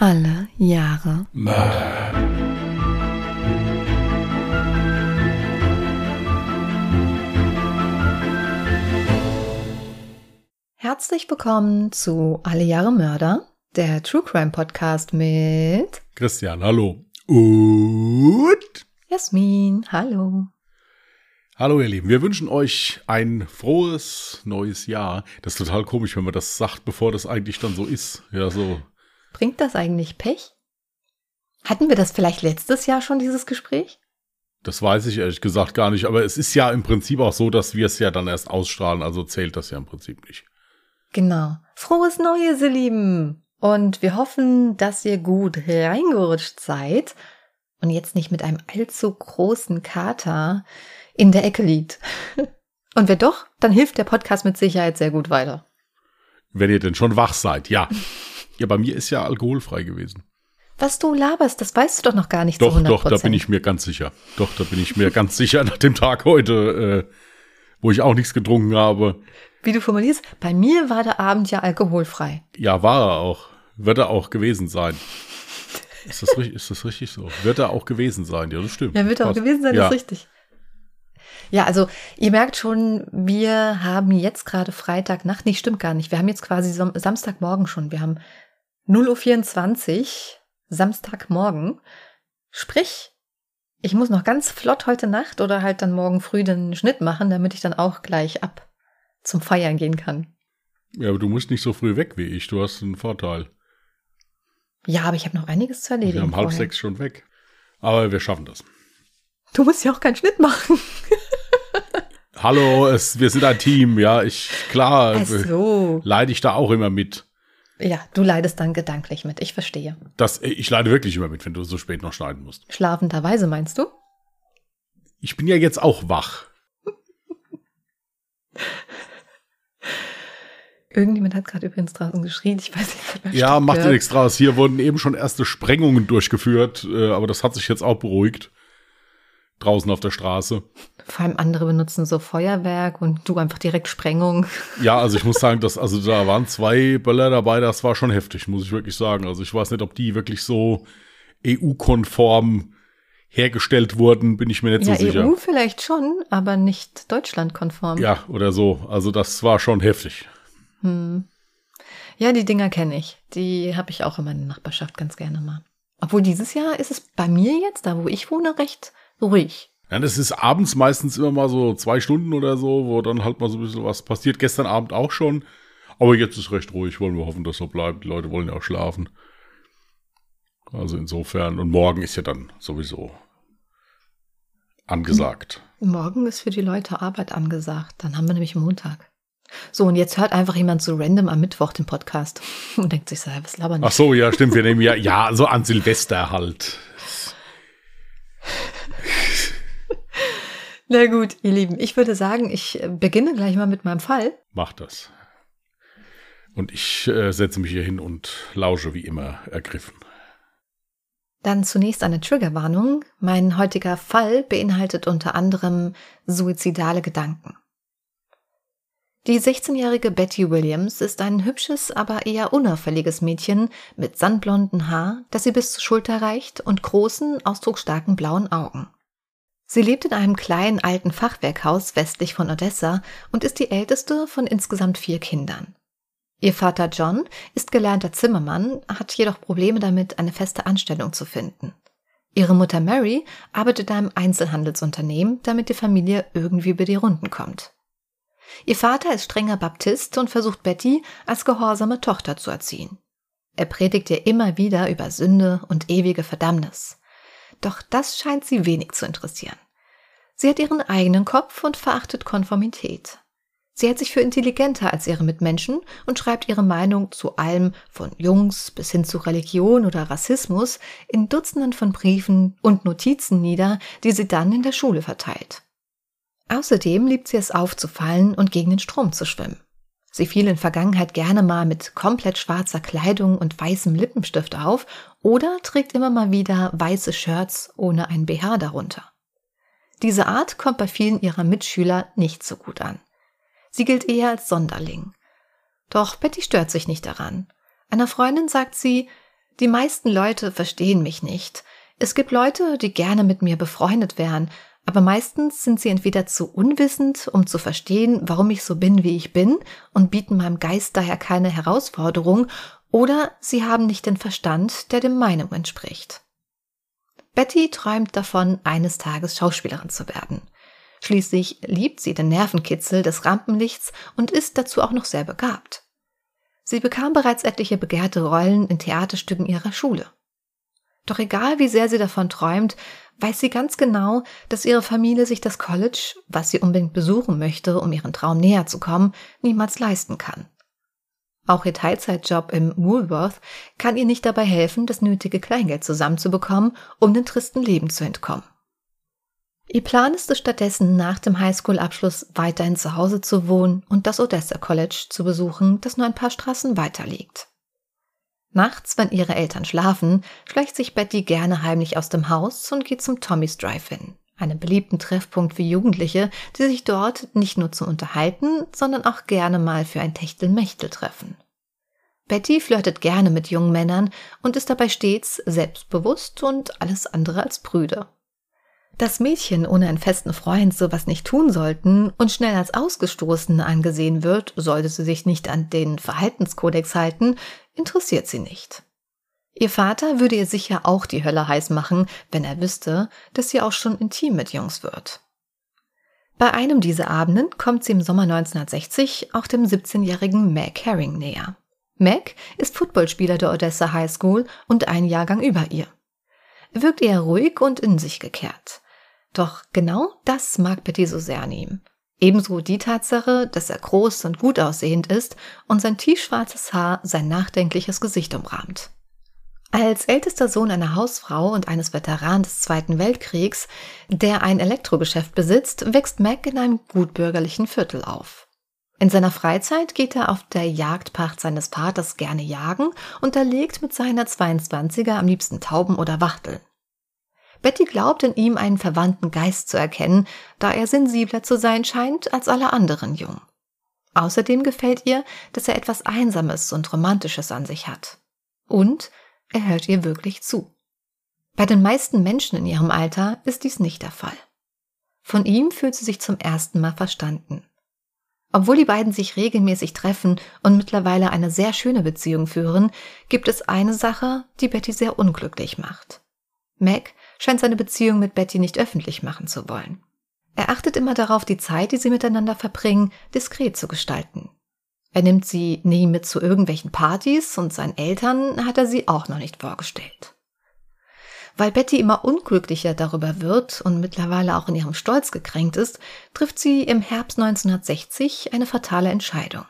Alle Jahre Mörder. Herzlich willkommen zu Alle Jahre Mörder, der True Crime Podcast mit Christian, hallo. Und Jasmin. Hallo. hallo ihr Lieben, wir wünschen euch ein frohes neues Jahr. Das ist total komisch, wenn man das sagt, bevor das eigentlich dann so ist. Ja, so. Bringt das eigentlich Pech? Hatten wir das vielleicht letztes Jahr schon, dieses Gespräch? Das weiß ich ehrlich gesagt gar nicht, aber es ist ja im Prinzip auch so, dass wir es ja dann erst ausstrahlen, also zählt das ja im Prinzip nicht. Genau. Frohes Neues, ihr Lieben. Und wir hoffen, dass ihr gut reingerutscht seid und jetzt nicht mit einem allzu großen Kater in der Ecke liegt. Und wer doch, dann hilft der Podcast mit Sicherheit sehr gut weiter. Wenn ihr denn schon wach seid, ja. Ja, bei mir ist ja alkoholfrei gewesen. Was du laberst, das weißt du doch noch gar nicht Doch, zu 100 doch, da bin ich mir ganz sicher. Doch, da bin ich mir ganz sicher nach dem Tag heute, äh, wo ich auch nichts getrunken habe. Wie du formulierst, bei mir war der Abend ja alkoholfrei. Ja, war er auch. Wird er auch gewesen sein. Ist das, richtig, ist das richtig so? Wird er auch gewesen sein? Ja, das stimmt. Ja, wird auch Passt. gewesen sein, ja. ist richtig. Ja, also ihr merkt schon, wir haben jetzt gerade Freitagnacht. Nee, stimmt gar nicht. Wir haben jetzt quasi Sam Samstagmorgen schon. Wir haben 0.24 Uhr, Samstagmorgen. Sprich, ich muss noch ganz flott heute Nacht oder halt dann morgen früh den Schnitt machen, damit ich dann auch gleich ab zum Feiern gehen kann. Ja, aber du musst nicht so früh weg wie ich. Du hast einen Vorteil. Ja, aber ich habe noch einiges zu Wir erledigen. haben halb sechs schon weg. Aber wir schaffen das. Du musst ja auch keinen Schnitt machen. Hallo, es, wir sind ein Team. Ja, ich, klar, so. leide ich da auch immer mit. Ja, du leidest dann gedanklich mit. Ich verstehe. Das, ich leide wirklich immer mit, wenn du so spät noch schneiden musst. Schlafenderweise meinst du? Ich bin ja jetzt auch wach. Irgendjemand hat gerade übrigens draußen geschrien. Ich weiß nicht, ob Ja, macht dir nichts draus. Hier wurden eben schon erste Sprengungen durchgeführt, äh, aber das hat sich jetzt auch beruhigt. Draußen auf der Straße. Vor allem andere benutzen so Feuerwerk und du einfach direkt Sprengung. Ja, also ich muss sagen, dass, also da waren zwei Böller dabei, das war schon heftig, muss ich wirklich sagen. Also ich weiß nicht, ob die wirklich so EU-konform hergestellt wurden, bin ich mir nicht ja, so sicher. EU vielleicht schon, aber nicht deutschlandkonform. Ja, oder so. Also das war schon heftig. Hm. Ja, die Dinger kenne ich. Die habe ich auch in meiner Nachbarschaft ganz gerne mal. Obwohl dieses Jahr ist es bei mir jetzt, da wo ich wohne, recht ruhig. Ja, das ist abends meistens immer mal so zwei Stunden oder so, wo dann halt mal so ein bisschen was passiert. Gestern Abend auch schon. Aber jetzt ist recht ruhig. Wollen wir hoffen, dass so bleibt. Die Leute wollen ja auch schlafen. Also insofern. Und morgen ist ja dann sowieso angesagt. Morgen ist für die Leute Arbeit angesagt. Dann haben wir nämlich Montag. So, und jetzt hört einfach jemand so random am Mittwoch den Podcast und denkt sich so, was labern die? Ach so, ja, stimmt. Wir nehmen ja, ja, so an Silvester halt. Na gut, ihr Lieben, ich würde sagen, ich äh, beginne gleich mal mit meinem Fall. Mach das. Und ich äh, setze mich hier hin und lausche wie immer ergriffen. Dann zunächst eine Triggerwarnung. Mein heutiger Fall beinhaltet unter anderem suizidale Gedanken. Die 16-jährige Betty Williams ist ein hübsches, aber eher unauffälliges Mädchen mit sandblonden Haar, das sie bis zur Schulter reicht und großen, ausdrucksstarken blauen Augen. Sie lebt in einem kleinen alten Fachwerkhaus westlich von Odessa und ist die älteste von insgesamt vier Kindern. Ihr Vater John ist gelernter Zimmermann, hat jedoch Probleme damit, eine feste Anstellung zu finden. Ihre Mutter Mary arbeitet in einem Einzelhandelsunternehmen, damit die Familie irgendwie über die Runden kommt. Ihr Vater ist strenger Baptist und versucht Betty als gehorsame Tochter zu erziehen. Er predigt ihr immer wieder über Sünde und ewige Verdammnis. Doch das scheint sie wenig zu interessieren. Sie hat ihren eigenen Kopf und verachtet Konformität. Sie hält sich für intelligenter als ihre Mitmenschen und schreibt ihre Meinung zu allem von Jungs bis hin zu Religion oder Rassismus in Dutzenden von Briefen und Notizen nieder, die sie dann in der Schule verteilt. Außerdem liebt sie es aufzufallen und gegen den Strom zu schwimmen. Sie fiel in Vergangenheit gerne mal mit komplett schwarzer Kleidung und weißem Lippenstift auf oder trägt immer mal wieder weiße Shirts ohne ein BH darunter. Diese Art kommt bei vielen ihrer Mitschüler nicht so gut an. Sie gilt eher als Sonderling. Doch Betty stört sich nicht daran. Einer Freundin sagt sie, Die meisten Leute verstehen mich nicht. Es gibt Leute, die gerne mit mir befreundet wären, aber meistens sind sie entweder zu unwissend, um zu verstehen, warum ich so bin, wie ich bin, und bieten meinem Geist daher keine Herausforderung, oder sie haben nicht den Verstand, der dem Meinung entspricht. Betty träumt davon, eines Tages Schauspielerin zu werden. Schließlich liebt sie den Nervenkitzel des Rampenlichts und ist dazu auch noch sehr begabt. Sie bekam bereits etliche begehrte Rollen in Theaterstücken ihrer Schule. Doch egal wie sehr sie davon träumt, weiß sie ganz genau, dass ihre Familie sich das College, was sie unbedingt besuchen möchte, um ihren Traum näher zu kommen, niemals leisten kann. Auch ihr Teilzeitjob im Woolworth kann ihr nicht dabei helfen, das nötige Kleingeld zusammenzubekommen, um dem tristen Leben zu entkommen. Ihr Plan ist es stattdessen, nach dem Highschool-Abschluss weiterhin zu Hause zu wohnen und das Odessa College zu besuchen, das nur ein paar Straßen weiter liegt. Nachts, wenn ihre Eltern schlafen, schleicht sich Betty gerne heimlich aus dem Haus und geht zum Tommy's Drive-In, einem beliebten Treffpunkt für Jugendliche, die sich dort nicht nur zum Unterhalten, sondern auch gerne mal für ein Techtelmechtel treffen. Betty flirtet gerne mit jungen Männern und ist dabei stets selbstbewusst und alles andere als prüde. Dass Mädchen ohne einen festen Freund sowas nicht tun sollten und schnell als ausgestoßen angesehen wird, sollte sie sich nicht an den Verhaltenskodex halten, interessiert sie nicht. Ihr Vater würde ihr sicher auch die Hölle heiß machen, wenn er wüsste, dass sie auch schon intim mit Jungs wird. Bei einem dieser Abenden kommt sie im Sommer 1960 auch dem 17-jährigen Mac Herring näher. Mac ist Footballspieler der Odessa High School und ein Jahrgang über ihr. Er wirkt eher ruhig und in sich gekehrt. Doch genau das mag Betty so sehr an ihm. Ebenso die Tatsache, dass er groß und gut aussehend ist und sein tiefschwarzes Haar sein nachdenkliches Gesicht umrahmt. Als ältester Sohn einer Hausfrau und eines Veteranen des Zweiten Weltkriegs, der ein Elektrogeschäft besitzt, wächst Mac in einem gutbürgerlichen Viertel auf. In seiner Freizeit geht er auf der Jagdpacht seines Vaters gerne jagen und erlegt mit seiner 22er am liebsten Tauben oder Wachteln. Betty glaubt in ihm einen verwandten Geist zu erkennen, da er sensibler zu sein scheint als alle anderen Jungen. Außerdem gefällt ihr, dass er etwas Einsames und Romantisches an sich hat. Und er hört ihr wirklich zu. Bei den meisten Menschen in ihrem Alter ist dies nicht der Fall. Von ihm fühlt sie sich zum ersten Mal verstanden. Obwohl die beiden sich regelmäßig treffen und mittlerweile eine sehr schöne Beziehung führen, gibt es eine Sache, die Betty sehr unglücklich macht. Mac scheint seine Beziehung mit Betty nicht öffentlich machen zu wollen. Er achtet immer darauf, die Zeit, die sie miteinander verbringen, diskret zu gestalten. Er nimmt sie nie mit zu irgendwelchen Partys und seinen Eltern hat er sie auch noch nicht vorgestellt. Weil Betty immer unglücklicher darüber wird und mittlerweile auch in ihrem Stolz gekränkt ist, trifft sie im Herbst 1960 eine fatale Entscheidung.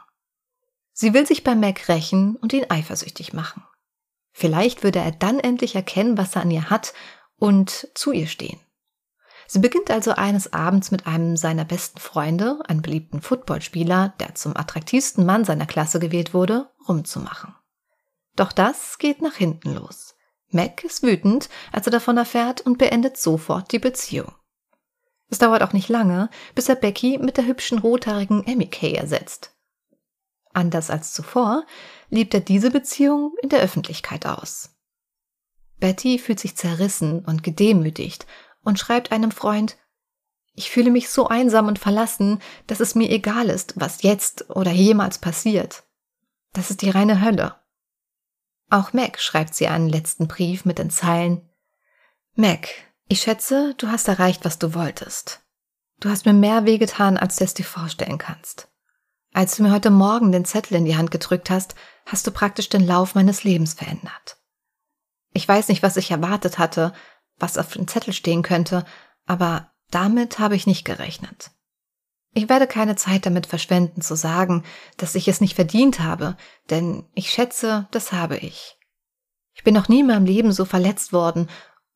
Sie will sich bei Mac rächen und ihn eifersüchtig machen. Vielleicht würde er dann endlich erkennen, was er an ihr hat und zu ihr stehen. Sie beginnt also eines Abends mit einem seiner besten Freunde, einem beliebten Footballspieler, der zum attraktivsten Mann seiner Klasse gewählt wurde, rumzumachen. Doch das geht nach hinten los. Mac ist wütend, als er davon erfährt und beendet sofort die Beziehung. Es dauert auch nicht lange, bis er Becky mit der hübschen rothaarigen Emmy Kay ersetzt. Anders als zuvor lebt er diese Beziehung in der Öffentlichkeit aus. Betty fühlt sich zerrissen und gedemütigt und schreibt einem Freund, ich fühle mich so einsam und verlassen, dass es mir egal ist, was jetzt oder jemals passiert. Das ist die reine Hölle. Auch Mac schreibt sie einen letzten Brief mit den Zeilen Mac, ich schätze, du hast erreicht, was du wolltest. Du hast mir mehr wehgetan, als du es dir vorstellen kannst. Als du mir heute Morgen den Zettel in die Hand gedrückt hast, hast du praktisch den Lauf meines Lebens verändert. Ich weiß nicht, was ich erwartet hatte, was auf dem Zettel stehen könnte, aber damit habe ich nicht gerechnet. Ich werde keine Zeit damit verschwenden zu sagen, dass ich es nicht verdient habe, denn ich schätze, das habe ich. Ich bin noch nie in meinem Leben so verletzt worden,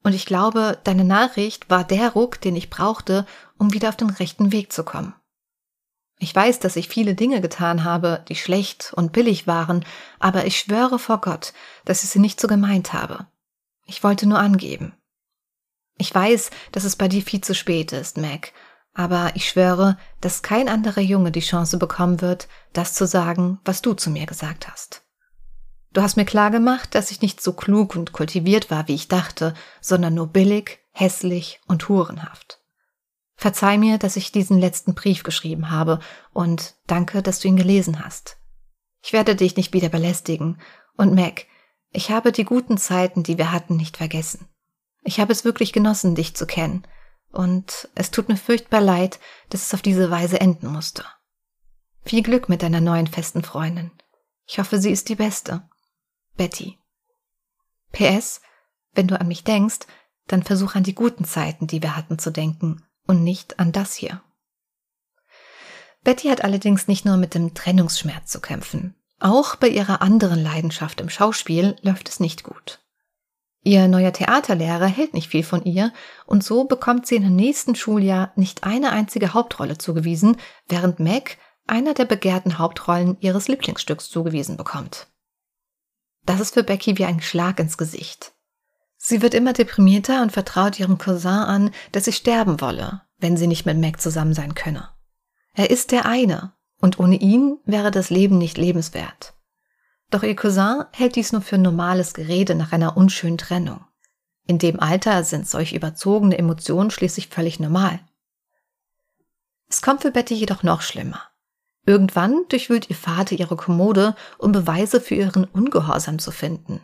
und ich glaube, deine Nachricht war der Ruck, den ich brauchte, um wieder auf den rechten Weg zu kommen. Ich weiß, dass ich viele Dinge getan habe, die schlecht und billig waren, aber ich schwöre vor Gott, dass ich sie nicht so gemeint habe. Ich wollte nur angeben. Ich weiß, dass es bei dir viel zu spät ist, Mac, aber ich schwöre, dass kein anderer Junge die Chance bekommen wird, das zu sagen, was du zu mir gesagt hast. Du hast mir klargemacht, dass ich nicht so klug und kultiviert war, wie ich dachte, sondern nur billig, hässlich und hurenhaft. Verzeih mir, dass ich diesen letzten Brief geschrieben habe und danke, dass du ihn gelesen hast. Ich werde dich nicht wieder belästigen und Mac, ich habe die guten Zeiten, die wir hatten, nicht vergessen. Ich habe es wirklich genossen, dich zu kennen und es tut mir furchtbar leid, dass es auf diese Weise enden musste. Viel Glück mit deiner neuen festen Freundin. Ich hoffe, sie ist die beste. Betty. PS, wenn du an mich denkst, dann versuch an die guten Zeiten, die wir hatten, zu denken und nicht an das hier. Betty hat allerdings nicht nur mit dem Trennungsschmerz zu kämpfen. Auch bei ihrer anderen Leidenschaft im Schauspiel läuft es nicht gut. Ihr neuer Theaterlehrer hält nicht viel von ihr und so bekommt sie dem nächsten Schuljahr nicht eine einzige Hauptrolle zugewiesen, während Meg einer der begehrten Hauptrollen ihres Lieblingsstücks zugewiesen bekommt. Das ist für Becky wie ein Schlag ins Gesicht. Sie wird immer deprimierter und vertraut ihrem Cousin an, dass sie sterben wolle, wenn sie nicht mit Meg zusammen sein könne. Er ist der eine, und ohne ihn wäre das Leben nicht lebenswert. Doch ihr Cousin hält dies nur für normales Gerede nach einer unschönen Trennung. In dem Alter sind solch überzogene Emotionen schließlich völlig normal. Es kommt für Betty jedoch noch schlimmer. Irgendwann durchwühlt ihr Vater ihre Kommode, um Beweise für ihren Ungehorsam zu finden.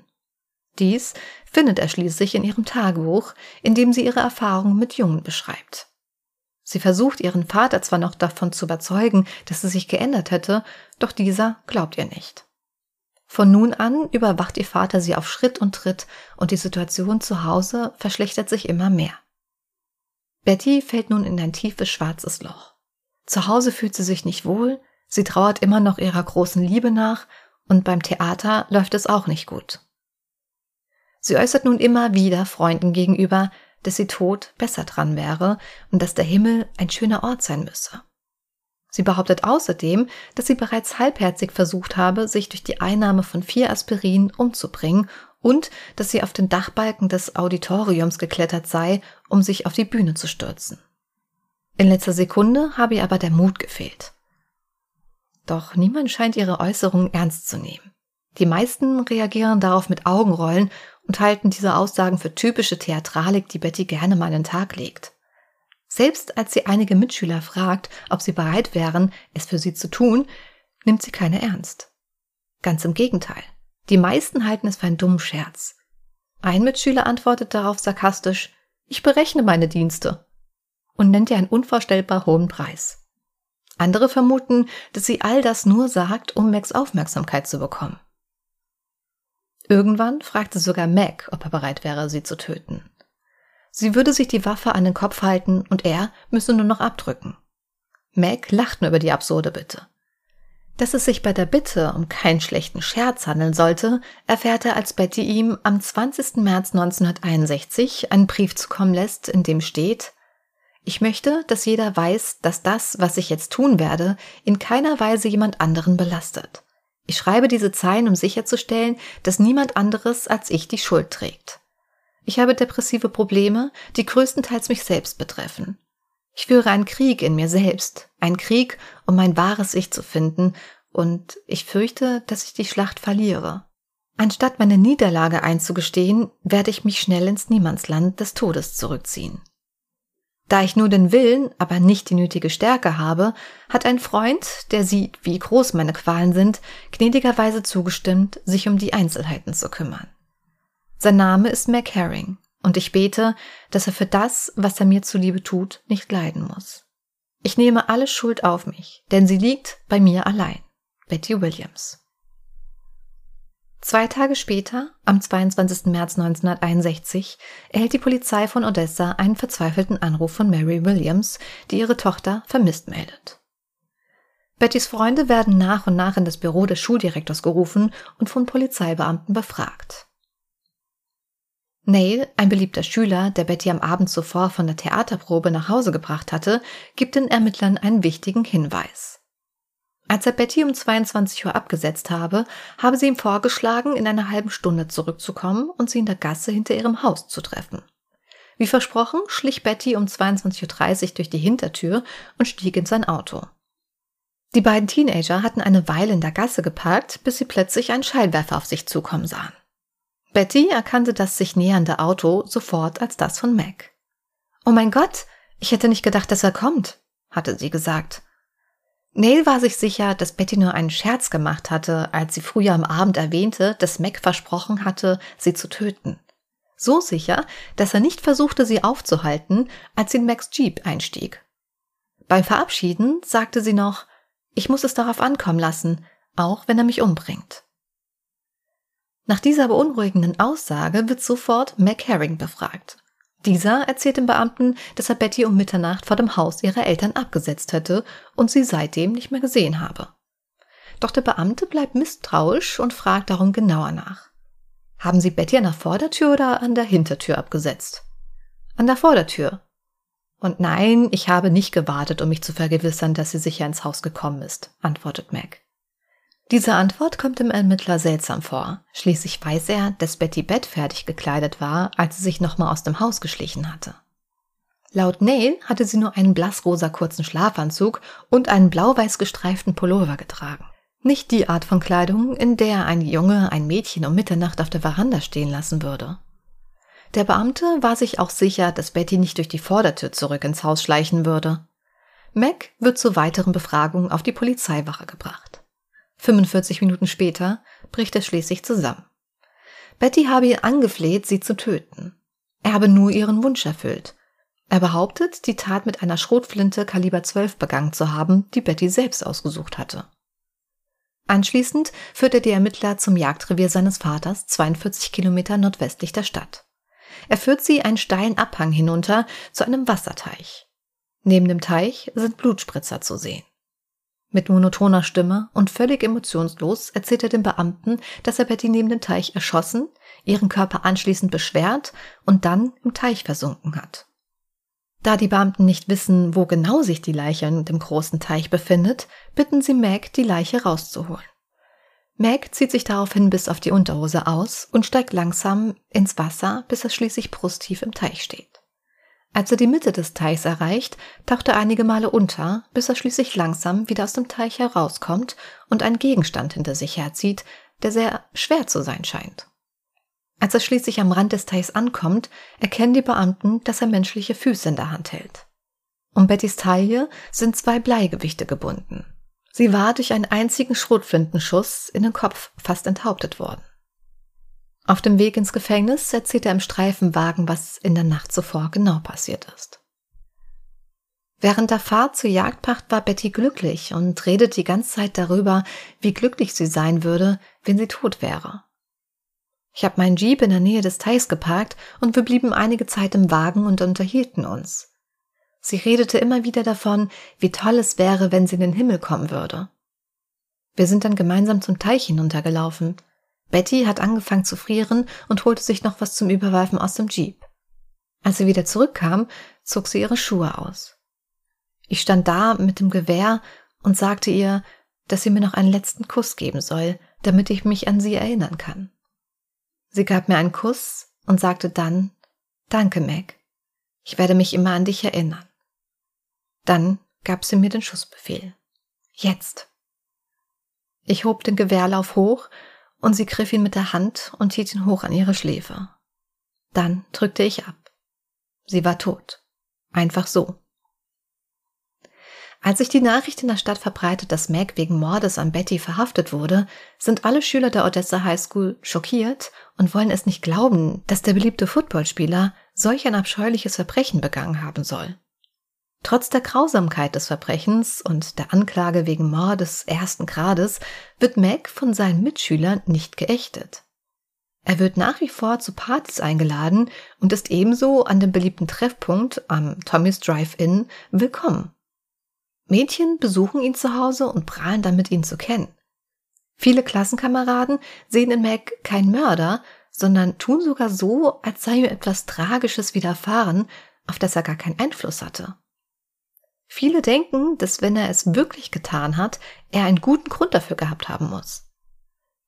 Dies findet er schließlich in ihrem Tagebuch, in dem sie ihre Erfahrungen mit Jungen beschreibt. Sie versucht ihren Vater zwar noch davon zu überzeugen, dass sie sich geändert hätte, doch dieser glaubt ihr nicht. Von nun an überwacht ihr Vater sie auf Schritt und Tritt und die Situation zu Hause verschlechtert sich immer mehr. Betty fällt nun in ein tiefes schwarzes Loch. Zu Hause fühlt sie sich nicht wohl, Sie trauert immer noch ihrer großen Liebe nach und beim Theater läuft es auch nicht gut. Sie äußert nun immer wieder Freunden gegenüber, dass sie tot besser dran wäre und dass der Himmel ein schöner Ort sein müsse. Sie behauptet außerdem, dass sie bereits halbherzig versucht habe, sich durch die Einnahme von vier Aspirin umzubringen und dass sie auf den Dachbalken des Auditoriums geklettert sei, um sich auf die Bühne zu stürzen. In letzter Sekunde habe ihr aber der Mut gefehlt. Doch niemand scheint ihre Äußerungen ernst zu nehmen. Die meisten reagieren darauf mit Augenrollen und halten diese Aussagen für typische Theatralik, die Betty gerne mal an den Tag legt. Selbst als sie einige Mitschüler fragt, ob sie bereit wären, es für sie zu tun, nimmt sie keine ernst. Ganz im Gegenteil. Die meisten halten es für einen dummen Scherz. Ein Mitschüler antwortet darauf sarkastisch, ich berechne meine Dienste und nennt ihr einen unvorstellbar hohen Preis. Andere vermuten, dass sie all das nur sagt, um Macs Aufmerksamkeit zu bekommen. Irgendwann fragte sogar Mac, ob er bereit wäre, sie zu töten. Sie würde sich die Waffe an den Kopf halten und er müsse nur noch abdrücken. Mac lacht nur über die absurde Bitte. Dass es sich bei der Bitte um keinen schlechten Scherz handeln sollte, erfährt er, als Betty ihm am 20. März 1961 einen Brief zukommen lässt, in dem steht, ich möchte, dass jeder weiß, dass das, was ich jetzt tun werde, in keiner Weise jemand anderen belastet. Ich schreibe diese Zeilen, um sicherzustellen, dass niemand anderes als ich die Schuld trägt. Ich habe depressive Probleme, die größtenteils mich selbst betreffen. Ich führe einen Krieg in mir selbst, einen Krieg, um mein wahres Ich zu finden, und ich fürchte, dass ich die Schlacht verliere. Anstatt meine Niederlage einzugestehen, werde ich mich schnell ins Niemandsland des Todes zurückziehen. Da ich nur den Willen, aber nicht die nötige Stärke habe, hat ein Freund, der sieht, wie groß meine Qualen sind, gnädigerweise zugestimmt, sich um die Einzelheiten zu kümmern. Sein Name ist Mac Herring, und ich bete, dass er für das, was er mir zuliebe tut, nicht leiden muss. Ich nehme alle Schuld auf mich, denn sie liegt bei mir allein. Betty Williams Zwei Tage später, am 22. März 1961, erhält die Polizei von Odessa einen verzweifelten Anruf von Mary Williams, die ihre Tochter vermisst meldet. Bettys Freunde werden nach und nach in das Büro des Schuldirektors gerufen und von Polizeibeamten befragt. Neil, ein beliebter Schüler, der Betty am Abend zuvor von der Theaterprobe nach Hause gebracht hatte, gibt den Ermittlern einen wichtigen Hinweis. Als er Betty um 22 Uhr abgesetzt habe, habe sie ihm vorgeschlagen, in einer halben Stunde zurückzukommen und sie in der Gasse hinter ihrem Haus zu treffen. Wie versprochen, schlich Betty um 22.30 Uhr durch die Hintertür und stieg in sein Auto. Die beiden Teenager hatten eine Weile in der Gasse geparkt, bis sie plötzlich einen Scheinwerfer auf sich zukommen sahen. Betty erkannte das sich nähernde Auto sofort als das von Mac. Oh mein Gott, ich hätte nicht gedacht, dass er kommt, hatte sie gesagt. Neil war sich sicher, dass Betty nur einen Scherz gemacht hatte, als sie früher am Abend erwähnte, dass Mac versprochen hatte, sie zu töten. So sicher, dass er nicht versuchte, sie aufzuhalten, als sie in Macs Jeep einstieg. Beim Verabschieden sagte sie noch, ich muss es darauf ankommen lassen, auch wenn er mich umbringt. Nach dieser beunruhigenden Aussage wird sofort Mac Herring befragt. Dieser erzählt dem Beamten, dass er Betty um Mitternacht vor dem Haus ihrer Eltern abgesetzt hätte und sie seitdem nicht mehr gesehen habe. Doch der Beamte bleibt misstrauisch und fragt darum genauer nach. Haben Sie Betty an der Vordertür oder an der Hintertür abgesetzt? An der Vordertür. Und nein, ich habe nicht gewartet, um mich zu vergewissern, dass sie sicher ins Haus gekommen ist, antwortet Mac. Diese Antwort kommt dem Ermittler seltsam vor. Schließlich weiß er, dass Betty Bett fertig gekleidet war, als sie sich nochmal aus dem Haus geschlichen hatte. Laut Neil hatte sie nur einen blassrosa kurzen Schlafanzug und einen blau-weiß gestreiften Pullover getragen. Nicht die Art von Kleidung, in der ein Junge ein Mädchen um Mitternacht auf der Veranda stehen lassen würde. Der Beamte war sich auch sicher, dass Betty nicht durch die Vordertür zurück ins Haus schleichen würde. Mac wird zur weiteren Befragung auf die Polizeiwache gebracht. 45 Minuten später bricht er schließlich zusammen. Betty habe ihn angefleht, sie zu töten. Er habe nur ihren Wunsch erfüllt. Er behauptet, die Tat mit einer Schrotflinte Kaliber 12 begangen zu haben, die Betty selbst ausgesucht hatte. Anschließend führt er die Ermittler zum Jagdrevier seines Vaters, 42 Kilometer nordwestlich der Stadt. Er führt sie einen steilen Abhang hinunter zu einem Wasserteich. Neben dem Teich sind Blutspritzer zu sehen. Mit monotoner Stimme und völlig emotionslos erzählt er dem Beamten, dass er Betty neben dem Teich erschossen, ihren Körper anschließend beschwert und dann im Teich versunken hat. Da die Beamten nicht wissen, wo genau sich die Leiche in dem großen Teich befindet, bitten sie Meg, die Leiche rauszuholen. Meg zieht sich daraufhin bis auf die Unterhose aus und steigt langsam ins Wasser, bis er schließlich brusttief im Teich steht. Als er die Mitte des Teichs erreicht, taucht er einige Male unter, bis er schließlich langsam wieder aus dem Teich herauskommt und einen Gegenstand hinter sich herzieht, der sehr schwer zu sein scheint. Als er schließlich am Rand des Teichs ankommt, erkennen die Beamten, dass er menschliche Füße in der Hand hält. Um Bettys Taille sind zwei Bleigewichte gebunden. Sie war durch einen einzigen Schrotflintenschuss in den Kopf fast enthauptet worden. Auf dem Weg ins Gefängnis erzählt er im Streifenwagen, was in der Nacht zuvor genau passiert ist. Während der Fahrt zur Jagdpacht war Betty glücklich und redet die ganze Zeit darüber, wie glücklich sie sein würde, wenn sie tot wäre. Ich habe meinen Jeep in der Nähe des Teichs geparkt und wir blieben einige Zeit im Wagen und unterhielten uns. Sie redete immer wieder davon, wie toll es wäre, wenn sie in den Himmel kommen würde. Wir sind dann gemeinsam zum Teich hinuntergelaufen. Betty hat angefangen zu frieren und holte sich noch was zum Überwerfen aus dem Jeep. Als sie wieder zurückkam, zog sie ihre Schuhe aus. Ich stand da mit dem Gewehr und sagte ihr, dass sie mir noch einen letzten Kuss geben soll, damit ich mich an sie erinnern kann. Sie gab mir einen Kuss und sagte dann, Danke, Meg. Ich werde mich immer an dich erinnern. Dann gab sie mir den Schussbefehl. Jetzt. Ich hob den Gewehrlauf hoch und sie griff ihn mit der Hand und hielt ihn hoch an ihre Schläfe. Dann drückte ich ab. Sie war tot. Einfach so. Als sich die Nachricht in der Stadt verbreitet, dass Meg wegen Mordes an Betty verhaftet wurde, sind alle Schüler der Odessa High School schockiert und wollen es nicht glauben, dass der beliebte Footballspieler solch ein abscheuliches Verbrechen begangen haben soll. Trotz der Grausamkeit des Verbrechens und der Anklage wegen Mordes ersten Grades wird Mac von seinen Mitschülern nicht geächtet. Er wird nach wie vor zu Partys eingeladen und ist ebenso an dem beliebten Treffpunkt am Tommy's Drive-In willkommen. Mädchen besuchen ihn zu Hause und prahlen damit, ihn zu kennen. Viele Klassenkameraden sehen in Mac keinen Mörder, sondern tun sogar so, als sei ihm etwas Tragisches widerfahren, auf das er gar keinen Einfluss hatte. Viele denken, dass wenn er es wirklich getan hat, er einen guten Grund dafür gehabt haben muss.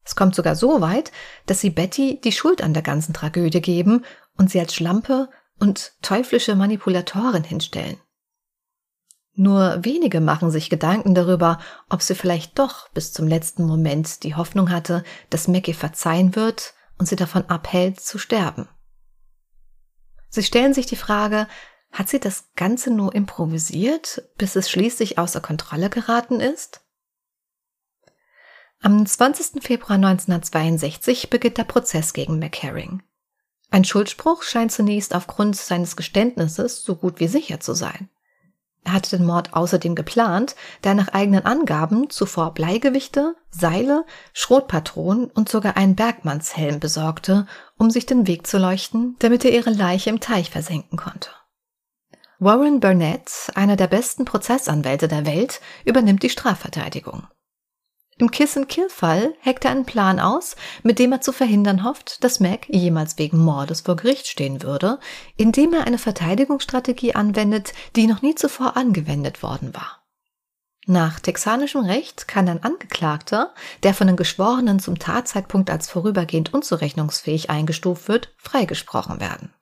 Es kommt sogar so weit, dass sie Betty die Schuld an der ganzen Tragödie geben und sie als Schlampe und teuflische Manipulatorin hinstellen. Nur wenige machen sich Gedanken darüber, ob sie vielleicht doch bis zum letzten Moment die Hoffnung hatte, dass ihr verzeihen wird und sie davon abhält, zu sterben. Sie stellen sich die Frage, hat sie das Ganze nur improvisiert, bis es schließlich außer Kontrolle geraten ist? Am 20. Februar 1962 beginnt der Prozess gegen McHerring. Ein Schuldspruch scheint zunächst aufgrund seines Geständnisses so gut wie sicher zu sein. Er hatte den Mord außerdem geplant, da er nach eigenen Angaben zuvor Bleigewichte, Seile, Schrotpatronen und sogar einen Bergmannshelm besorgte, um sich den Weg zu leuchten, damit er ihre Leiche im Teich versenken konnte. Warren Burnett, einer der besten Prozessanwälte der Welt, übernimmt die Strafverteidigung. Im Kiss-and-Kill-Fall heckt er einen Plan aus, mit dem er zu verhindern hofft, dass Mac jemals wegen Mordes vor Gericht stehen würde, indem er eine Verteidigungsstrategie anwendet, die noch nie zuvor angewendet worden war. Nach texanischem Recht kann ein Angeklagter, der von den Geschworenen zum Tatzeitpunkt als vorübergehend unzurechnungsfähig eingestuft wird, freigesprochen werden.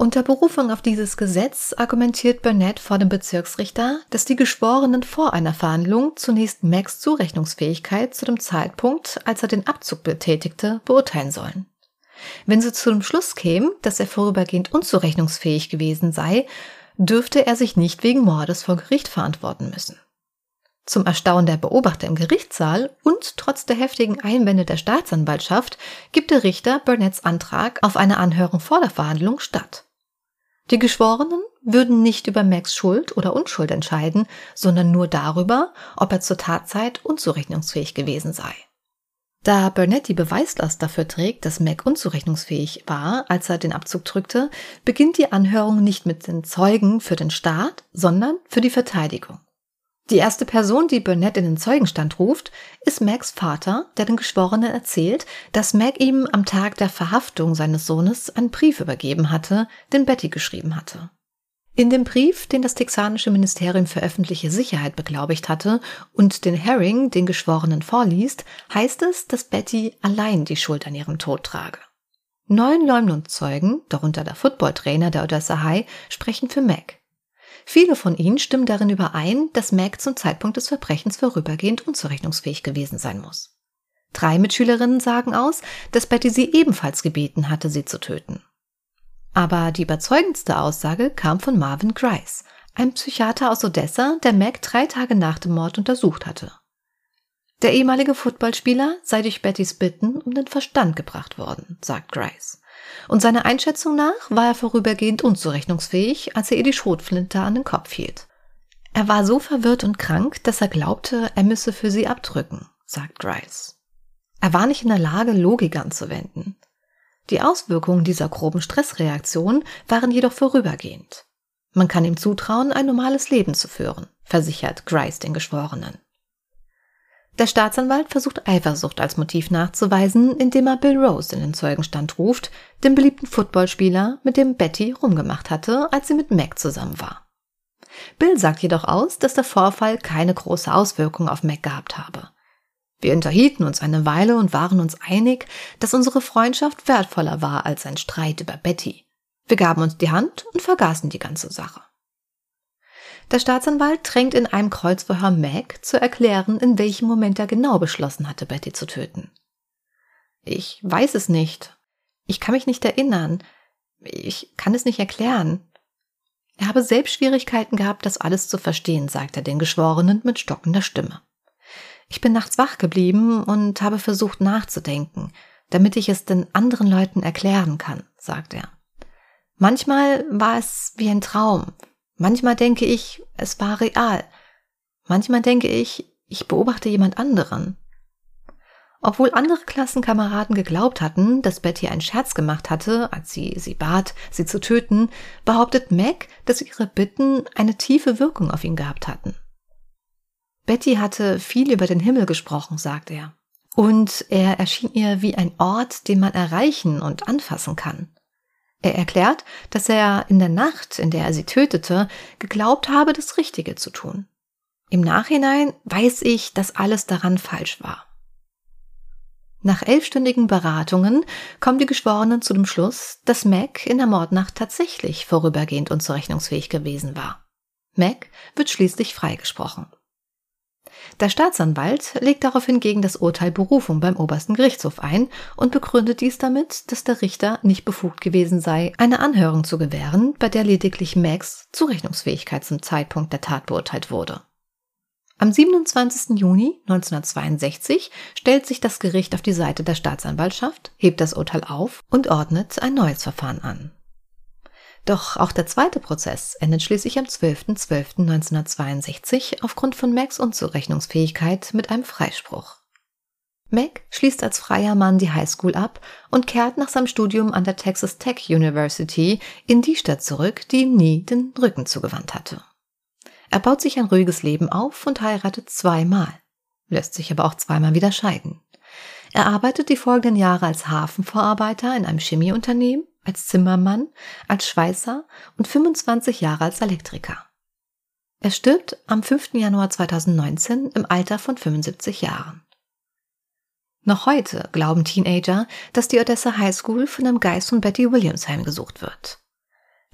Unter Berufung auf dieses Gesetz argumentiert Burnett vor dem Bezirksrichter, dass die Geschworenen vor einer Verhandlung zunächst Macs Zurechnungsfähigkeit zu dem Zeitpunkt, als er den Abzug betätigte, beurteilen sollen. Wenn sie zu dem Schluss kämen, dass er vorübergehend unzurechnungsfähig gewesen sei, dürfte er sich nicht wegen Mordes vor Gericht verantworten müssen. Zum Erstaunen der Beobachter im Gerichtssaal und trotz der heftigen Einwände der Staatsanwaltschaft gibt der Richter Burnett's Antrag auf eine Anhörung vor der Verhandlung statt. Die Geschworenen würden nicht über Max Schuld oder Unschuld entscheiden, sondern nur darüber, ob er zur Tatzeit unzurechnungsfähig gewesen sei. Da Burnett die Beweislast dafür trägt, dass Mac unzurechnungsfähig war, als er den Abzug drückte, beginnt die Anhörung nicht mit den Zeugen für den Staat, sondern für die Verteidigung. Die erste Person, die Burnett in den Zeugenstand ruft, ist Macs Vater, der den Geschworenen erzählt, dass Mac ihm am Tag der Verhaftung seines Sohnes einen Brief übergeben hatte, den Betty geschrieben hatte. In dem Brief, den das texanische Ministerium für öffentliche Sicherheit beglaubigt hatte und den Herring den Geschworenen vorliest, heißt es, dass Betty allein die Schuld an ihrem Tod trage. Neun Leumundzeugen, darunter der Footballtrainer der Odessa High, sprechen für Mac. Viele von ihnen stimmen darin überein, dass Mac zum Zeitpunkt des Verbrechens vorübergehend unzurechnungsfähig gewesen sein muss. Drei Mitschülerinnen sagen aus, dass Betty sie ebenfalls gebeten hatte, sie zu töten. Aber die überzeugendste Aussage kam von Marvin Grice, einem Psychiater aus Odessa, der Mac drei Tage nach dem Mord untersucht hatte. Der ehemalige Footballspieler sei durch Bettys Bitten um den Verstand gebracht worden, sagt Grice und seiner Einschätzung nach war er vorübergehend unzurechnungsfähig, als er ihr die Schrotflinte an den Kopf hielt. Er war so verwirrt und krank, dass er glaubte, er müsse für sie abdrücken, sagt Grice. Er war nicht in der Lage, Logik anzuwenden. Die Auswirkungen dieser groben Stressreaktion waren jedoch vorübergehend. Man kann ihm zutrauen, ein normales Leben zu führen, versichert Grice den Geschworenen. Der Staatsanwalt versucht Eifersucht als Motiv nachzuweisen, indem er Bill Rose in den Zeugenstand ruft, den beliebten Footballspieler, mit dem Betty rumgemacht hatte, als sie mit Mac zusammen war. Bill sagt jedoch aus, dass der Vorfall keine große Auswirkung auf Mac gehabt habe. Wir unterhielten uns eine Weile und waren uns einig, dass unsere Freundschaft wertvoller war als ein Streit über Betty. Wir gaben uns die Hand und vergaßen die ganze Sache. Der Staatsanwalt drängt in einem Kreuzverhör Mac zu erklären, in welchem Moment er genau beschlossen hatte, Betty zu töten. Ich weiß es nicht. Ich kann mich nicht erinnern. Ich kann es nicht erklären. Er habe selbst Schwierigkeiten gehabt, das alles zu verstehen, sagt er den Geschworenen mit stockender Stimme. Ich bin nachts wach geblieben und habe versucht nachzudenken, damit ich es den anderen Leuten erklären kann, sagt er. Manchmal war es wie ein Traum, Manchmal denke ich, es war real. Manchmal denke ich, ich beobachte jemand anderen. Obwohl andere Klassenkameraden geglaubt hatten, dass Betty einen Scherz gemacht hatte, als sie sie bat, sie zu töten, behauptet Mac, dass ihre Bitten eine tiefe Wirkung auf ihn gehabt hatten. Betty hatte viel über den Himmel gesprochen, sagt er. Und er erschien ihr wie ein Ort, den man erreichen und anfassen kann. Er erklärt, dass er in der Nacht, in der er sie tötete, geglaubt habe, das Richtige zu tun. Im Nachhinein weiß ich, dass alles daran falsch war. Nach elfstündigen Beratungen kommen die Geschworenen zu dem Schluss, dass Mac in der Mordnacht tatsächlich vorübergehend unzurechnungsfähig gewesen war. Mac wird schließlich freigesprochen. Der Staatsanwalt legt daraufhin gegen das Urteil Berufung beim obersten Gerichtshof ein und begründet dies damit, dass der Richter nicht befugt gewesen sei, eine Anhörung zu gewähren, bei der lediglich Max Zurechnungsfähigkeit zum Zeitpunkt der Tat beurteilt wurde. Am 27. Juni 1962 stellt sich das Gericht auf die Seite der Staatsanwaltschaft, hebt das Urteil auf und ordnet ein neues Verfahren an. Doch auch der zweite Prozess endet schließlich am 12.12.1962 aufgrund von Macs Unzurechnungsfähigkeit mit einem Freispruch. Mac schließt als freier Mann die Highschool ab und kehrt nach seinem Studium an der Texas Tech University in die Stadt zurück, die ihm nie den Rücken zugewandt hatte. Er baut sich ein ruhiges Leben auf und heiratet zweimal, lässt sich aber auch zweimal wieder scheiden. Er arbeitet die folgenden Jahre als Hafenvorarbeiter in einem Chemieunternehmen als Zimmermann, als Schweißer und 25 Jahre als Elektriker. Er stirbt am 5. Januar 2019 im Alter von 75 Jahren. Noch heute glauben Teenager, dass die Odessa High School von einem Geist von Betty Williams heimgesucht wird.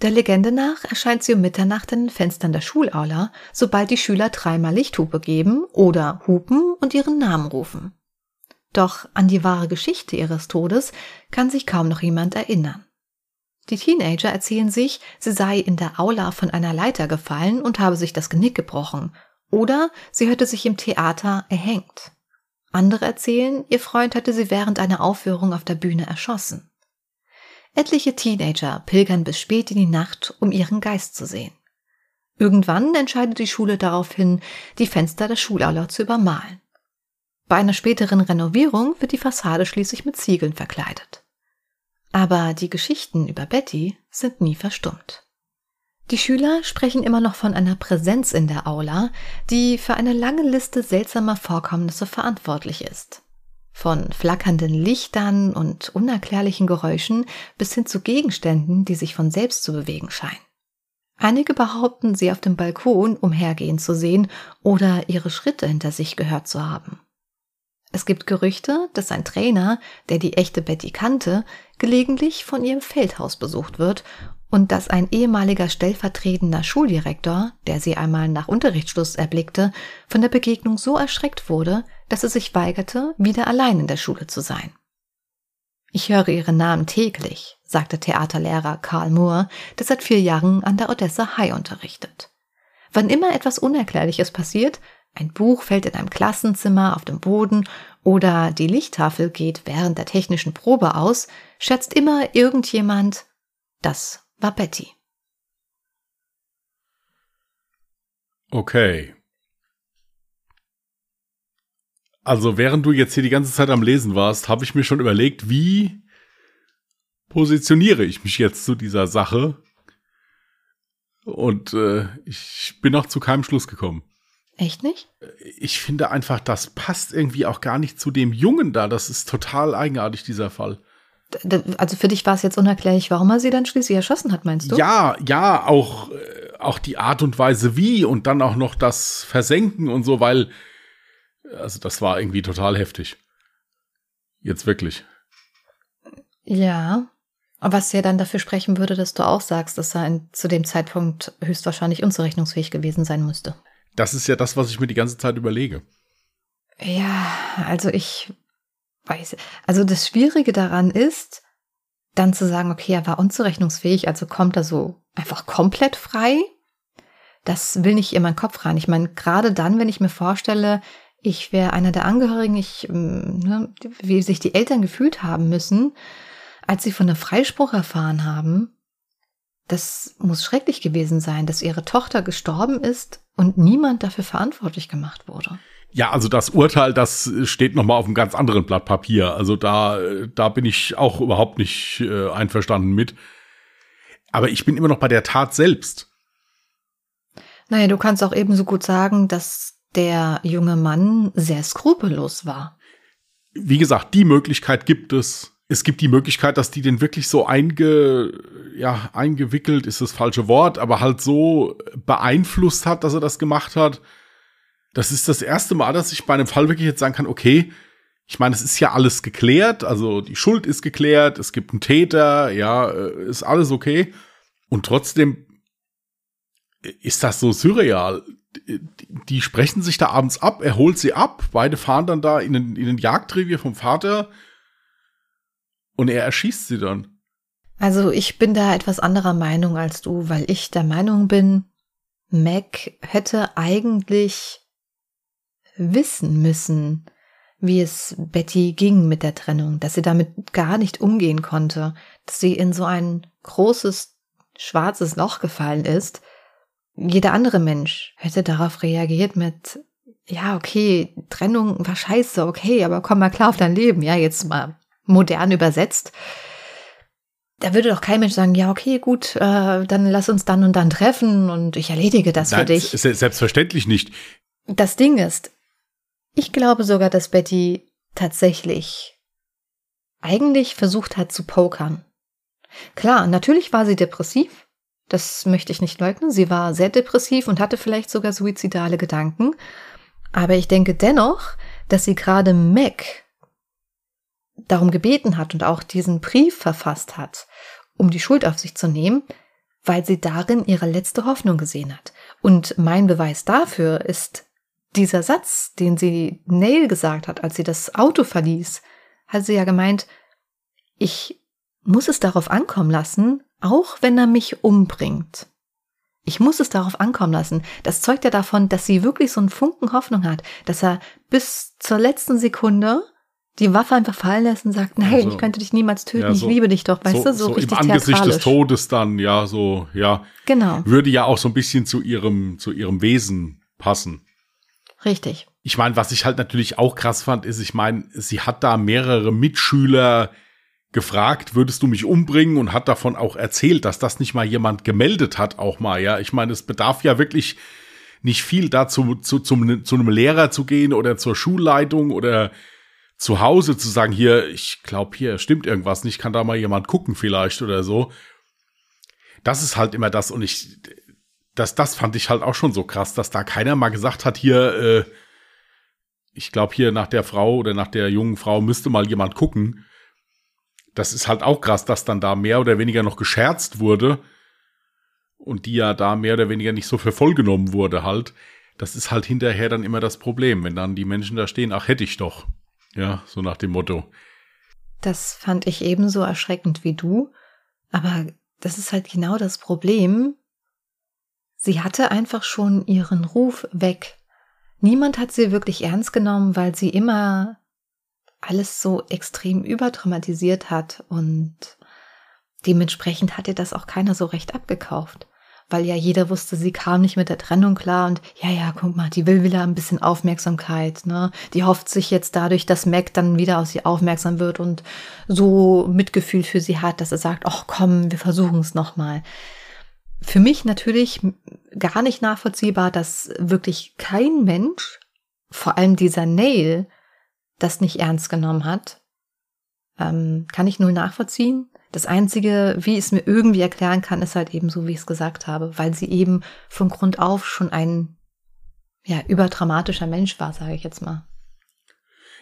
Der Legende nach erscheint sie um Mitternacht in den Fenstern der Schulaula, sobald die Schüler dreimal Lichthupe geben oder hupen und ihren Namen rufen. Doch an die wahre Geschichte ihres Todes kann sich kaum noch jemand erinnern. Die Teenager erzählen sich, sie sei in der Aula von einer Leiter gefallen und habe sich das Genick gebrochen. Oder sie hätte sich im Theater erhängt. Andere erzählen, ihr Freund hätte sie während einer Aufführung auf der Bühne erschossen. Etliche Teenager pilgern bis spät in die Nacht, um ihren Geist zu sehen. Irgendwann entscheidet die Schule daraufhin, die Fenster der Schulaula zu übermalen. Bei einer späteren Renovierung wird die Fassade schließlich mit Ziegeln verkleidet. Aber die Geschichten über Betty sind nie verstummt. Die Schüler sprechen immer noch von einer Präsenz in der Aula, die für eine lange Liste seltsamer Vorkommnisse verantwortlich ist. Von flackernden Lichtern und unerklärlichen Geräuschen bis hin zu Gegenständen, die sich von selbst zu bewegen scheinen. Einige behaupten, sie auf dem Balkon umhergehen zu sehen oder ihre Schritte hinter sich gehört zu haben. Es gibt Gerüchte, dass ein Trainer, der die echte Betty kannte, gelegentlich von ihrem Feldhaus besucht wird und dass ein ehemaliger stellvertretender Schuldirektor, der sie einmal nach Unterrichtsschluss erblickte, von der Begegnung so erschreckt wurde, dass er sich weigerte, wieder allein in der Schule zu sein. Ich höre ihren Namen täglich, sagte Theaterlehrer Karl Moore, der seit vier Jahren an der Odessa High unterrichtet. Wann immer etwas Unerklärliches passiert, ein Buch fällt in einem Klassenzimmer auf dem Boden oder die Lichttafel geht während der technischen Probe aus, schätzt immer irgendjemand, das war Betty. Okay. Also während du jetzt hier die ganze Zeit am Lesen warst, habe ich mir schon überlegt, wie positioniere ich mich jetzt zu dieser Sache. Und äh, ich bin noch zu keinem Schluss gekommen. Echt nicht? Ich finde einfach, das passt irgendwie auch gar nicht zu dem Jungen da. Das ist total eigenartig, dieser Fall. Also für dich war es jetzt unerklärlich, warum er sie dann schließlich erschossen hat, meinst du? Ja, ja, auch, äh, auch die Art und Weise wie und dann auch noch das Versenken und so, weil, also das war irgendwie total heftig. Jetzt wirklich. Ja, was ja dann dafür sprechen würde, dass du auch sagst, dass er in, zu dem Zeitpunkt höchstwahrscheinlich unzurechnungsfähig gewesen sein müsste. Das ist ja das, was ich mir die ganze Zeit überlege. Ja, also ich weiß. Also das Schwierige daran ist, dann zu sagen, okay, er war unzurechnungsfähig, also kommt er so einfach komplett frei. Das will nicht in meinen Kopf rein. Ich meine, gerade dann, wenn ich mir vorstelle, ich wäre einer der Angehörigen, ich, ähm, ne, wie sich die Eltern gefühlt haben müssen, als sie von einem Freispruch erfahren haben, das muss schrecklich gewesen sein, dass ihre Tochter gestorben ist und niemand dafür verantwortlich gemacht wurde. Ja, also das Urteil, das steht noch mal auf einem ganz anderen Blatt Papier. Also da, da bin ich auch überhaupt nicht äh, einverstanden mit. Aber ich bin immer noch bei der Tat selbst. Naja, du kannst auch ebenso gut sagen, dass der junge Mann sehr skrupellos war. Wie gesagt, die Möglichkeit gibt es. Es gibt die Möglichkeit, dass die den wirklich so einge, ja, eingewickelt ist das falsche Wort, aber halt so beeinflusst hat, dass er das gemacht hat. Das ist das erste Mal, dass ich bei einem Fall wirklich jetzt sagen kann, okay, ich meine, es ist ja alles geklärt, also die Schuld ist geklärt, es gibt einen Täter, ja, äh, ist alles okay. Und trotzdem ist das so surreal. Die sprechen sich da abends ab, er holt sie ab, beide fahren dann da in den, in den Jagdrevier vom Vater und er erschießt sie dann. Also ich bin da etwas anderer Meinung als du, weil ich der Meinung bin, Mac hätte eigentlich wissen müssen, wie es Betty ging mit der Trennung, dass sie damit gar nicht umgehen konnte, dass sie in so ein großes schwarzes Loch gefallen ist. Jeder andere Mensch hätte darauf reagiert mit, ja, okay, Trennung war scheiße, okay, aber komm mal klar auf dein Leben, ja, jetzt mal modern übersetzt. Da würde doch kein Mensch sagen, ja, okay, gut, äh, dann lass uns dann und dann treffen und ich erledige das Nein, für dich. Selbstverständlich nicht. Das Ding ist, ich glaube sogar, dass Betty tatsächlich eigentlich versucht hat zu pokern. Klar, natürlich war sie depressiv. Das möchte ich nicht leugnen. Sie war sehr depressiv und hatte vielleicht sogar suizidale Gedanken. Aber ich denke dennoch, dass sie gerade Mac darum gebeten hat und auch diesen Brief verfasst hat, um die Schuld auf sich zu nehmen, weil sie darin ihre letzte Hoffnung gesehen hat. Und mein Beweis dafür ist dieser Satz, den sie Neil gesagt hat, als sie das Auto verließ, hat sie ja gemeint, ich muss es darauf ankommen lassen, auch wenn er mich umbringt. Ich muss es darauf ankommen lassen. Das zeugt ja davon, dass sie wirklich so einen Funken Hoffnung hat, dass er bis zur letzten Sekunde die Waffe einfach fallen lässt und sagt, nein, also, ich könnte dich niemals töten, ja, so, ich liebe dich doch, weißt so, du, so, so richtig im Angesicht des Todes dann, ja, so, ja. Genau. Würde ja auch so ein bisschen zu ihrem, zu ihrem Wesen passen. Richtig. Ich meine, was ich halt natürlich auch krass fand, ist, ich meine, sie hat da mehrere Mitschüler gefragt, würdest du mich umbringen und hat davon auch erzählt, dass das nicht mal jemand gemeldet hat, auch mal, ja. Ich meine, es bedarf ja wirklich nicht viel dazu, zu, zum, zu einem Lehrer zu gehen oder zur Schulleitung oder zu Hause zu sagen, hier, ich glaube, hier stimmt irgendwas nicht, kann da mal jemand gucken vielleicht oder so. Das ist halt immer das und ich, das, das fand ich halt auch schon so krass, dass da keiner mal gesagt hat, hier, äh, ich glaube, hier nach der Frau oder nach der jungen Frau müsste mal jemand gucken. Das ist halt auch krass, dass dann da mehr oder weniger noch gescherzt wurde und die ja da mehr oder weniger nicht so für voll genommen wurde halt. Das ist halt hinterher dann immer das Problem, wenn dann die Menschen da stehen, ach hätte ich doch. Ja, so nach dem Motto. Das fand ich ebenso erschreckend wie du, aber das ist halt genau das Problem, Sie hatte einfach schon ihren Ruf weg. Niemand hat sie wirklich ernst genommen, weil sie immer alles so extrem überdramatisiert hat und dementsprechend hat ihr das auch keiner so recht abgekauft. Weil ja jeder wusste, sie kam nicht mit der Trennung klar und ja, ja, guck mal, die will wieder ein bisschen Aufmerksamkeit, ne? Die hofft sich jetzt dadurch, dass Mac dann wieder aus ihr aufmerksam wird und so Mitgefühl für sie hat, dass er sagt, ach komm, wir versuchen es nochmal für mich natürlich gar nicht nachvollziehbar, dass wirklich kein Mensch, vor allem dieser Nail, das nicht ernst genommen hat. Ähm, kann ich null nachvollziehen. Das Einzige, wie ich es mir irgendwie erklären kann, ist halt eben so, wie ich es gesagt habe, weil sie eben von Grund auf schon ein ja, überdramatischer Mensch war, sage ich jetzt mal.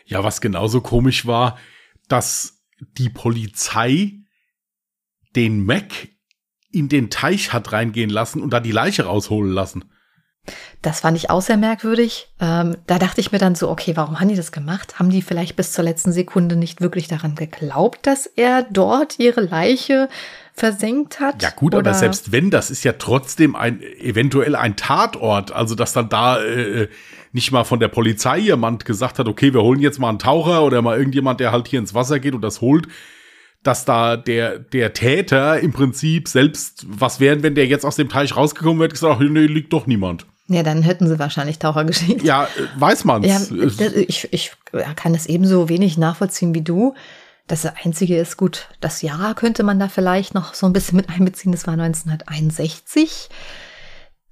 Ja, was genauso komisch war, dass die Polizei den Mac in den Teich hat reingehen lassen und da die Leiche rausholen lassen. Das fand ich auch sehr merkwürdig. Ähm, da dachte ich mir dann so, okay, warum haben die das gemacht? Haben die vielleicht bis zur letzten Sekunde nicht wirklich daran geglaubt, dass er dort ihre Leiche versenkt hat? Ja gut, oder? aber selbst wenn, das ist ja trotzdem ein eventuell ein Tatort. Also dass dann da äh, nicht mal von der Polizei jemand gesagt hat, okay, wir holen jetzt mal einen Taucher oder mal irgendjemand, der halt hier ins Wasser geht und das holt dass da der, der Täter im Prinzip selbst, was wären, wenn der jetzt aus dem Teich rausgekommen wäre, gesagt, nee, liegt doch niemand. Ja, dann hätten sie wahrscheinlich Taucher geschickt. Ja, weiß man's. Ja, ich, ich kann das ebenso wenig nachvollziehen wie du. Das Einzige ist gut, das Jahr könnte man da vielleicht noch so ein bisschen mit einbeziehen. Das war 1961.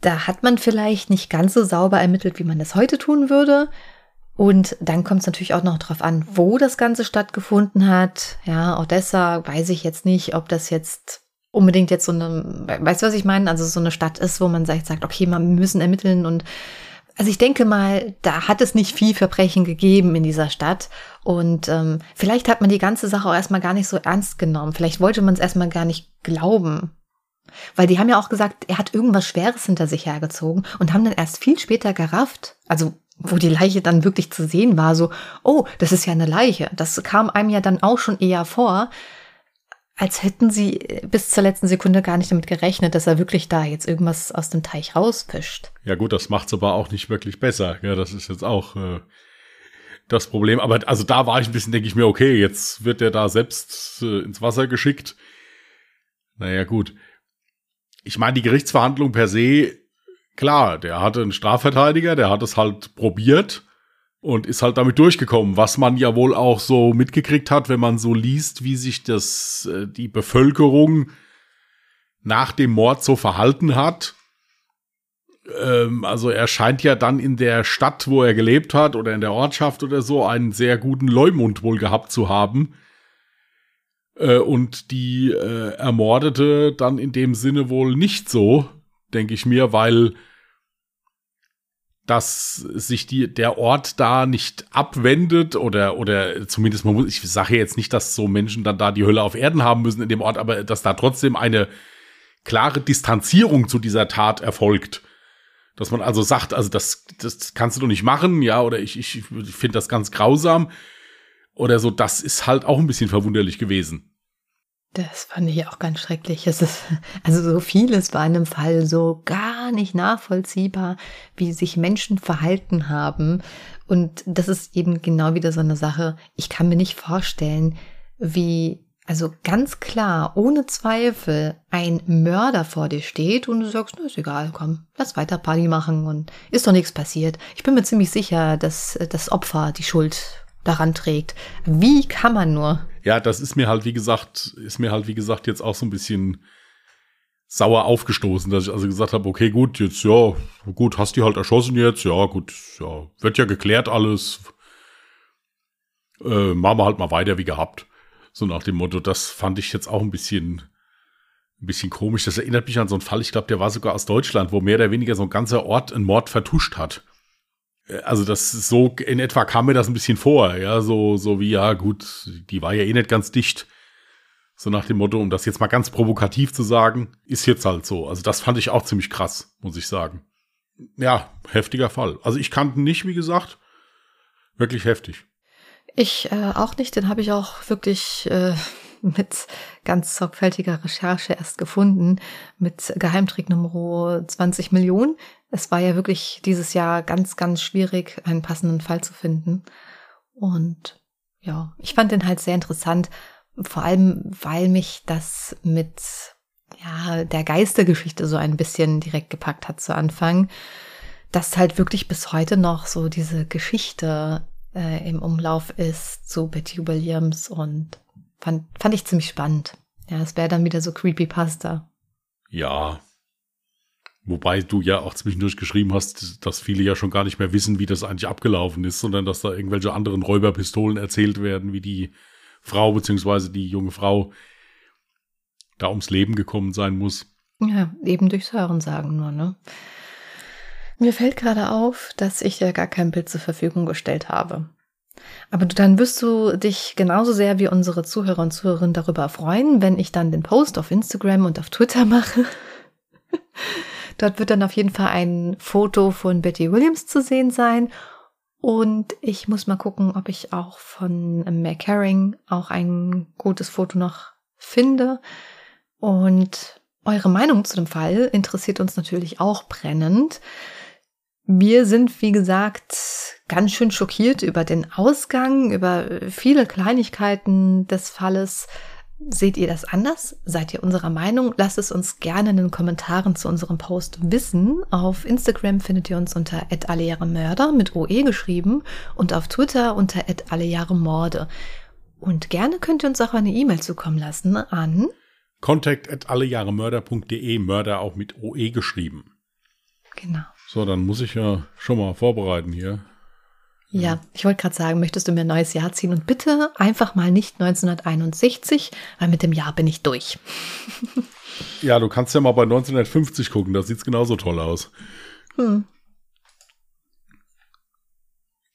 Da hat man vielleicht nicht ganz so sauber ermittelt, wie man das heute tun würde. Und dann kommt es natürlich auch noch darauf an, wo das Ganze stattgefunden hat. Ja, Odessa weiß ich jetzt nicht, ob das jetzt unbedingt jetzt so eine, weißt du, was ich meine? Also so eine Stadt ist, wo man sagt, okay, wir müssen ermitteln und also ich denke mal, da hat es nicht viel Verbrechen gegeben in dieser Stadt. Und ähm, vielleicht hat man die ganze Sache auch erstmal gar nicht so ernst genommen. Vielleicht wollte man es erstmal gar nicht glauben. Weil die haben ja auch gesagt, er hat irgendwas Schweres hinter sich hergezogen und haben dann erst viel später gerafft, also wo die Leiche dann wirklich zu sehen war, so, oh, das ist ja eine Leiche. Das kam einem ja dann auch schon eher vor, als hätten sie bis zur letzten Sekunde gar nicht damit gerechnet, dass er wirklich da jetzt irgendwas aus dem Teich rausfischt. Ja gut, das macht's aber auch nicht wirklich besser. Ja, das ist jetzt auch äh, das Problem. Aber also da war ich ein bisschen, denke ich mir, okay, jetzt wird der da selbst äh, ins Wasser geschickt. Naja, gut. Ich meine, die Gerichtsverhandlung per se, klar, der hatte einen Strafverteidiger, der hat es halt probiert und ist halt damit durchgekommen, was man ja wohl auch so mitgekriegt hat, wenn man so liest, wie sich das äh, die Bevölkerung nach dem Mord so verhalten hat. Ähm, also er scheint ja dann in der Stadt, wo er gelebt hat oder in der Ortschaft oder so einen sehr guten Leumund wohl gehabt zu haben. Äh, und die äh, Ermordete dann in dem Sinne wohl nicht so, denke ich mir, weil dass sich die, der Ort da nicht abwendet oder, oder zumindest, man muss, ich sage jetzt nicht, dass so Menschen dann da die Hölle auf Erden haben müssen in dem Ort, aber dass da trotzdem eine klare Distanzierung zu dieser Tat erfolgt. Dass man also sagt, also das, das kannst du doch nicht machen, ja, oder ich, ich finde das ganz grausam. Oder so, das ist halt auch ein bisschen verwunderlich gewesen. Das fand ich auch ganz schrecklich. Es ist, also so vieles war in einem Fall so gar nicht nachvollziehbar, wie sich Menschen verhalten haben. Und das ist eben genau wieder so eine Sache. Ich kann mir nicht vorstellen, wie, also ganz klar, ohne Zweifel, ein Mörder vor dir steht und du sagst, na ist egal, komm, lass weiter Party machen und ist doch nichts passiert. Ich bin mir ziemlich sicher, dass das Opfer die Schuld daran trägt. Wie kann man nur? Ja, das ist mir halt, wie gesagt, ist mir halt, wie gesagt, jetzt auch so ein bisschen sauer aufgestoßen, dass ich also gesagt habe, okay, gut, jetzt, ja, gut, hast die halt erschossen jetzt, ja, gut, ja, wird ja geklärt alles. Äh, machen wir halt mal weiter wie gehabt. So nach dem Motto, das fand ich jetzt auch ein bisschen, ein bisschen komisch. Das erinnert mich an so einen Fall, ich glaube, der war sogar aus Deutschland, wo mehr oder weniger so ein ganzer Ort einen Mord vertuscht hat also das so, in etwa kam mir das ein bisschen vor, ja, so, so wie, ja, gut, die war ja eh nicht ganz dicht. So nach dem Motto, um das jetzt mal ganz provokativ zu sagen, ist jetzt halt so. Also das fand ich auch ziemlich krass, muss ich sagen. Ja, heftiger Fall. Also ich kannte nicht, wie gesagt, wirklich heftig. Ich äh, auch nicht, den habe ich auch wirklich äh, mit ganz sorgfältiger Recherche erst gefunden, mit Geheimtrick Nummer 20 Millionen. Es war ja wirklich dieses Jahr ganz, ganz schwierig, einen passenden Fall zu finden. Und ja, ich fand den halt sehr interessant, vor allem, weil mich das mit ja, der Geistergeschichte so ein bisschen direkt gepackt hat zu Anfang, dass halt wirklich bis heute noch so diese Geschichte äh, im Umlauf ist zu Betty Williams und fand, fand ich ziemlich spannend. Ja, es wäre dann wieder so Creepypasta. Ja, Wobei du ja auch zwischendurch geschrieben hast, dass viele ja schon gar nicht mehr wissen, wie das eigentlich abgelaufen ist, sondern dass da irgendwelche anderen Räuberpistolen erzählt werden, wie die Frau beziehungsweise die junge Frau da ums Leben gekommen sein muss. Ja, eben durchs Hören sagen nur, ne? Mir fällt gerade auf, dass ich ja gar kein Bild zur Verfügung gestellt habe. Aber dann wirst du dich genauso sehr wie unsere Zuhörer und Zuhörerinnen darüber freuen, wenn ich dann den Post auf Instagram und auf Twitter mache. Dort wird dann auf jeden Fall ein Foto von Betty Williams zu sehen sein. Und ich muss mal gucken, ob ich auch von Mac Herring auch ein gutes Foto noch finde. Und eure Meinung zu dem Fall interessiert uns natürlich auch brennend. Wir sind, wie gesagt, ganz schön schockiert über den Ausgang, über viele Kleinigkeiten des Falles. Seht ihr das anders? Seid ihr unserer Meinung? Lasst es uns gerne in den Kommentaren zu unserem Post wissen. Auf Instagram findet ihr uns unter @allejahremörder mit OE geschrieben und auf Twitter unter @allejahremorde. Und gerne könnt ihr uns auch eine E-Mail zukommen lassen an contact allejahremörder.de, Mörder auch mit OE geschrieben. Genau. So, dann muss ich ja schon mal vorbereiten hier. Ja, ich wollte gerade sagen, möchtest du mir ein neues Jahr ziehen und bitte einfach mal nicht 1961, weil mit dem Jahr bin ich durch. ja, du kannst ja mal bei 1950 gucken, da sieht es genauso toll aus. Hm.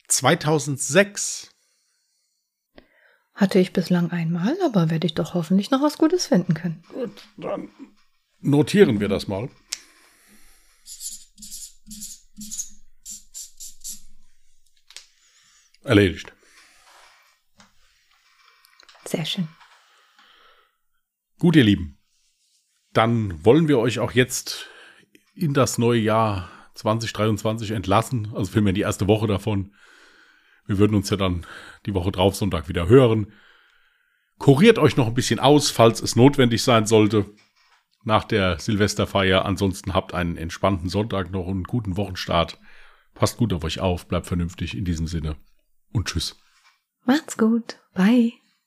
2006. Hatte ich bislang einmal, aber werde ich doch hoffentlich noch was Gutes finden können. Gut, dann notieren wir das mal. Erledigt. Sehr schön. Gut, ihr Lieben. Dann wollen wir euch auch jetzt in das neue Jahr 2023 entlassen. Also vielmehr die erste Woche davon. Wir würden uns ja dann die Woche drauf Sonntag wieder hören. Kuriert euch noch ein bisschen aus, falls es notwendig sein sollte. Nach der Silvesterfeier. Ansonsten habt einen entspannten Sonntag noch und einen guten Wochenstart. Passt gut auf euch auf, bleibt vernünftig in diesem Sinne. Und tschüss. Macht's gut. Bye.